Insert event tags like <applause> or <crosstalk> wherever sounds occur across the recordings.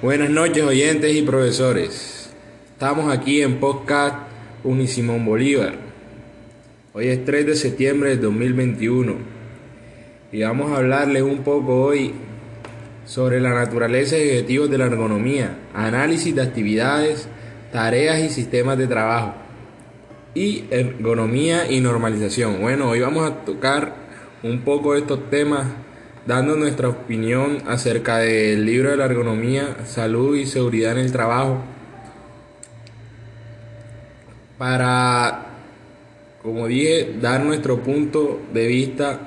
Buenas noches oyentes y profesores. Estamos aquí en podcast Unisimón Bolívar. Hoy es 3 de septiembre de 2021 y vamos a hablarles un poco hoy sobre la naturaleza y objetivos de la ergonomía, análisis de actividades, tareas y sistemas de trabajo y ergonomía y normalización. Bueno, hoy vamos a tocar un poco estos temas dando nuestra opinión acerca del libro de la ergonomía, salud y seguridad en el trabajo, para, como dije, dar nuestro punto de vista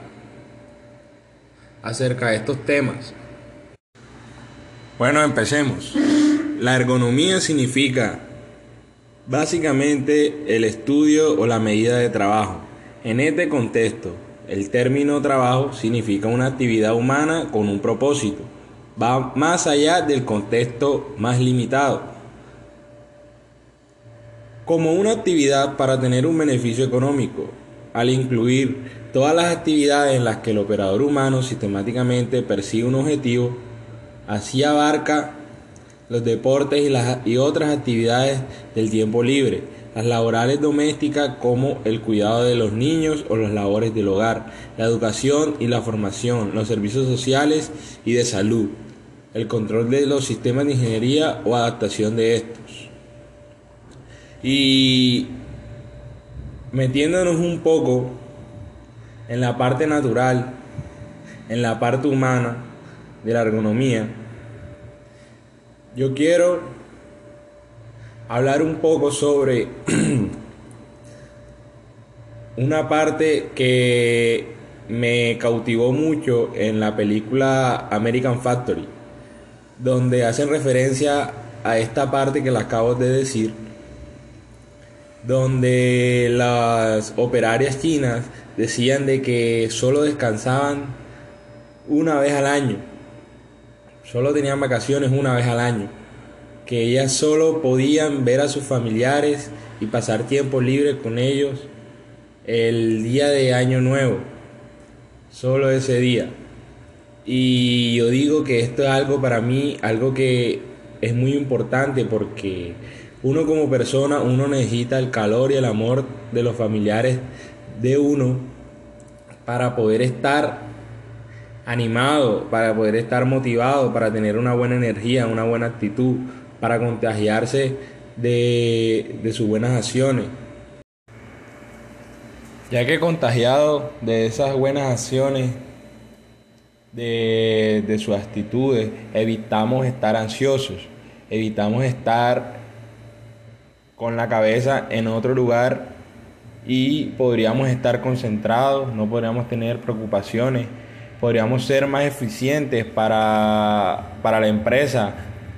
acerca de estos temas. Bueno, empecemos. La ergonomía significa básicamente el estudio o la medida de trabajo. En este contexto, el término trabajo significa una actividad humana con un propósito. Va más allá del contexto más limitado. Como una actividad para tener un beneficio económico, al incluir todas las actividades en las que el operador humano sistemáticamente persigue un objetivo, así abarca los deportes y, las, y otras actividades del tiempo libre, las laborales domésticas como el cuidado de los niños o las labores del hogar, la educación y la formación, los servicios sociales y de salud, el control de los sistemas de ingeniería o adaptación de estos. Y metiéndonos un poco en la parte natural, en la parte humana de la ergonomía, yo quiero hablar un poco sobre <clears throat> una parte que me cautivó mucho en la película American Factory, donde hacen referencia a esta parte que le acabo de decir, donde las operarias chinas decían de que solo descansaban una vez al año, solo tenían vacaciones una vez al año que ellas solo podían ver a sus familiares y pasar tiempo libre con ellos el día de Año Nuevo, solo ese día. Y yo digo que esto es algo para mí, algo que es muy importante porque uno como persona, uno necesita el calor y el amor de los familiares de uno para poder estar animado, para poder estar motivado, para tener una buena energía, una buena actitud, para contagiarse de, sus buenas acciones. Ya que contagiado de esas buenas acciones, de, de sus actitudes, evitamos estar ansiosos, evitamos estar con la cabeza en otro lugar y podríamos estar concentrados, no podríamos tener preocupaciones, podríamos ser más eficientes para, para la empresa,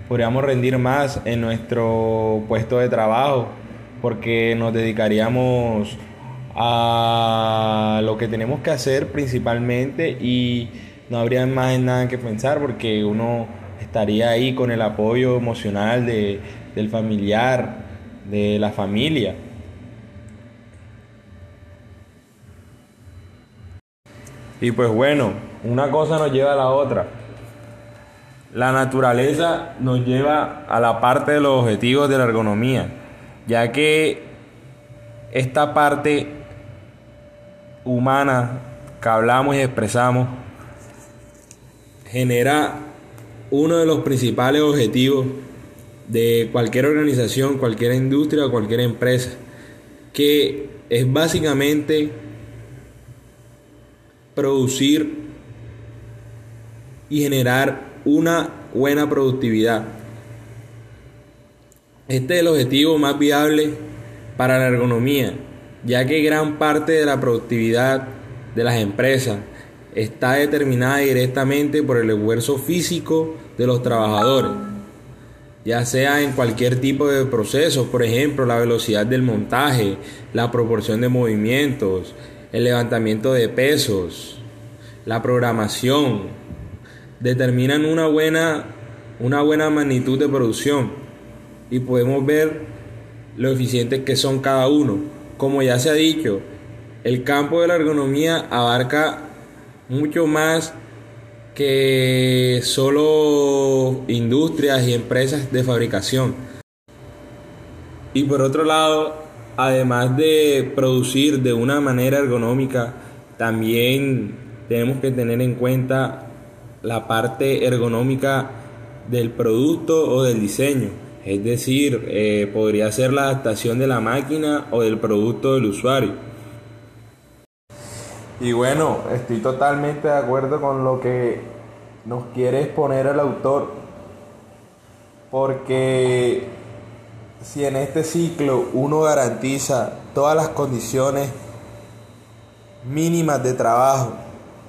podríamos rendir más en nuestro puesto de trabajo porque nos dedicaríamos a lo que tenemos que hacer principalmente y no habría más nada que pensar porque uno estaría ahí con el apoyo emocional de, del familiar, de la familia. Y pues bueno, una cosa nos lleva a la otra. La naturaleza nos lleva a la parte de los objetivos de la ergonomía, ya que esta parte humana que hablamos y expresamos genera uno de los principales objetivos de cualquier organización, cualquier industria o cualquier empresa, que es básicamente producir y generar una buena productividad. Este es el objetivo más viable para la ergonomía, ya que gran parte de la productividad de las empresas está determinada directamente por el esfuerzo físico de los trabajadores, ya sea en cualquier tipo de proceso, por ejemplo, la velocidad del montaje, la proporción de movimientos, el levantamiento de pesos, la programación, determinan una buena, una buena magnitud de producción y podemos ver lo eficientes que son cada uno. Como ya se ha dicho, el campo de la ergonomía abarca mucho más que solo industrias y empresas de fabricación. Y por otro lado, además de producir de una manera ergonómica, también tenemos que tener en cuenta la parte ergonómica del producto o del diseño. Es decir, eh, podría ser la adaptación de la máquina o del producto del usuario. Y bueno, estoy totalmente de acuerdo con lo que nos quiere exponer el autor, porque si en este ciclo uno garantiza todas las condiciones mínimas de trabajo,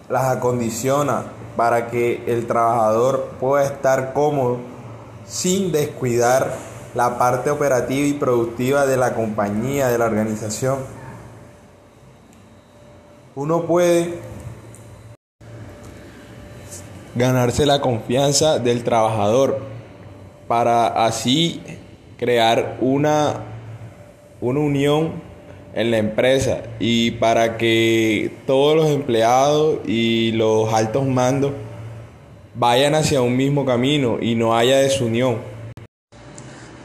las acondiciona para que el trabajador pueda estar cómodo sin descuidar la parte operativa y productiva de la compañía, de la organización. Uno puede ganarse la confianza del trabajador para así crear una, una unión en la empresa y para que todos los empleados y los altos mandos vayan hacia un mismo camino y no haya desunión.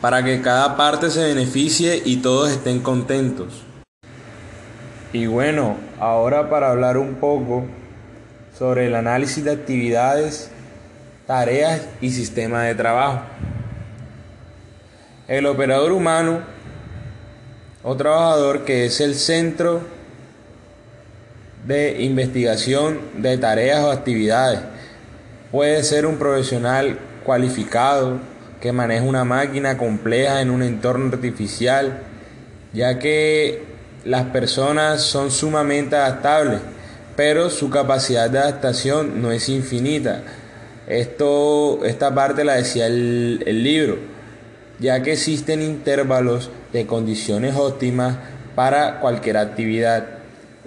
Para que cada parte se beneficie y todos estén contentos. Y bueno, ahora para hablar un poco sobre el análisis de actividades, tareas y sistema de trabajo. El operador humano o trabajador que es el centro de investigación de tareas o actividades. Puede ser un profesional cualificado que maneja una máquina compleja en un entorno artificial, ya que las personas son sumamente adaptables, pero su capacidad de adaptación no es infinita. Esto, esta parte la decía el, el libro, ya que existen intervalos de condiciones óptimas para cualquier actividad.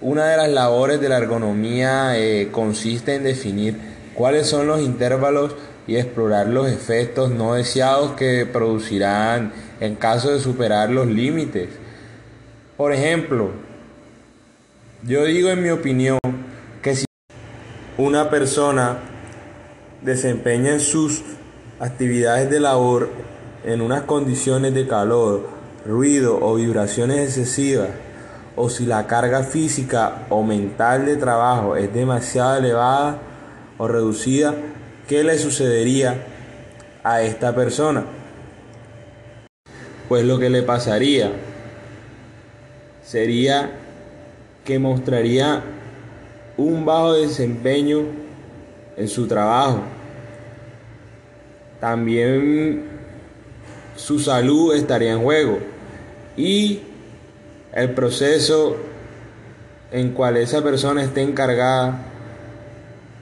Una de las labores de la ergonomía eh, consiste en definir cuáles son los intervalos y explorar los efectos no deseados que producirán en caso de superar los límites. Por ejemplo, yo digo en mi opinión que si una persona desempeña sus actividades de labor en unas condiciones de calor, ruido o vibraciones excesivas, o si la carga física o mental de trabajo es demasiado elevada o reducida, ¿qué le sucedería a esta persona? Pues lo que le pasaría sería que mostraría un bajo desempeño en su trabajo. También su salud estaría en juego y el proceso en cual esa persona esté encargada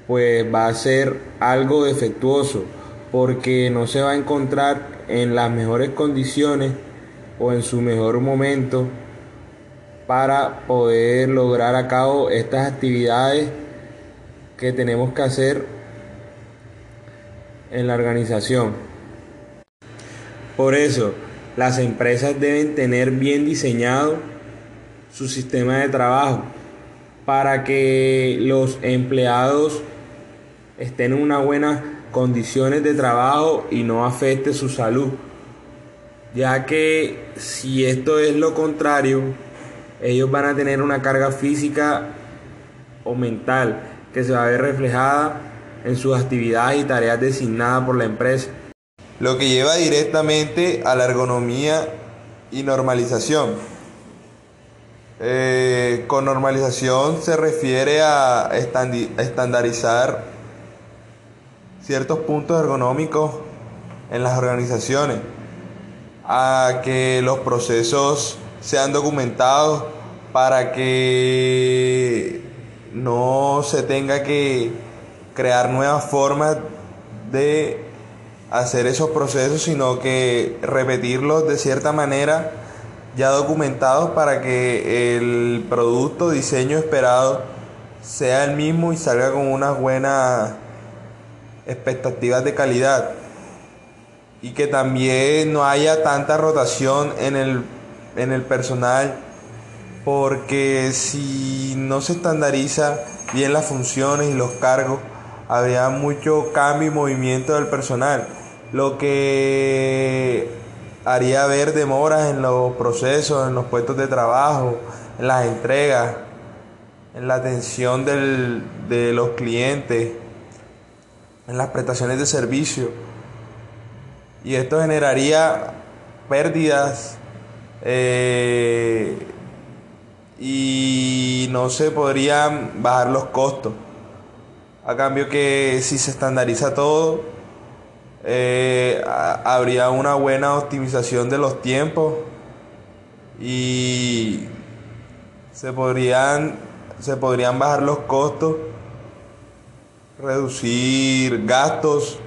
pues va a ser algo defectuoso porque no se va a encontrar en las mejores condiciones o en su mejor momento para poder lograr a cabo estas actividades que tenemos que hacer en la organización. Por eso, las empresas deben tener bien diseñado su sistema de trabajo para que los empleados estén en unas buenas condiciones de trabajo y no afecte su salud. Ya que si esto es lo contrario, ellos van a tener una carga física o mental que se va a ver reflejada en sus actividades y tareas designadas por la empresa lo que lleva directamente a la ergonomía y normalización. Eh, con normalización se refiere a estandarizar ciertos puntos ergonómicos en las organizaciones, a que los procesos sean documentados para que no se tenga que crear nuevas formas de hacer esos procesos, sino que repetirlos de cierta manera ya documentados para que el producto, diseño esperado sea el mismo y salga con unas buenas expectativas de calidad. Y que también no haya tanta rotación en el, en el personal, porque si no se estandariza bien las funciones y los cargos, habría mucho cambio y movimiento del personal, lo que haría ver demoras en los procesos, en los puestos de trabajo, en las entregas, en la atención de los clientes, en las prestaciones de servicio. Y esto generaría pérdidas eh, y no se podrían bajar los costos. A cambio que si se estandariza todo, eh, habría una buena optimización de los tiempos y se podrían, se podrían bajar los costos, reducir gastos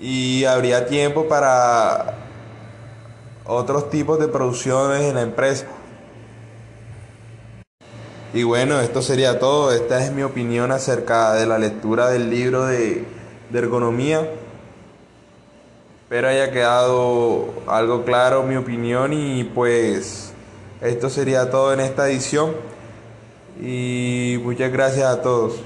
y habría tiempo para otros tipos de producciones en la empresa. Y bueno, esto sería todo. Esta es mi opinión acerca de la lectura del libro de, de ergonomía. Espero haya quedado algo claro mi opinión y pues esto sería todo en esta edición. Y muchas gracias a todos.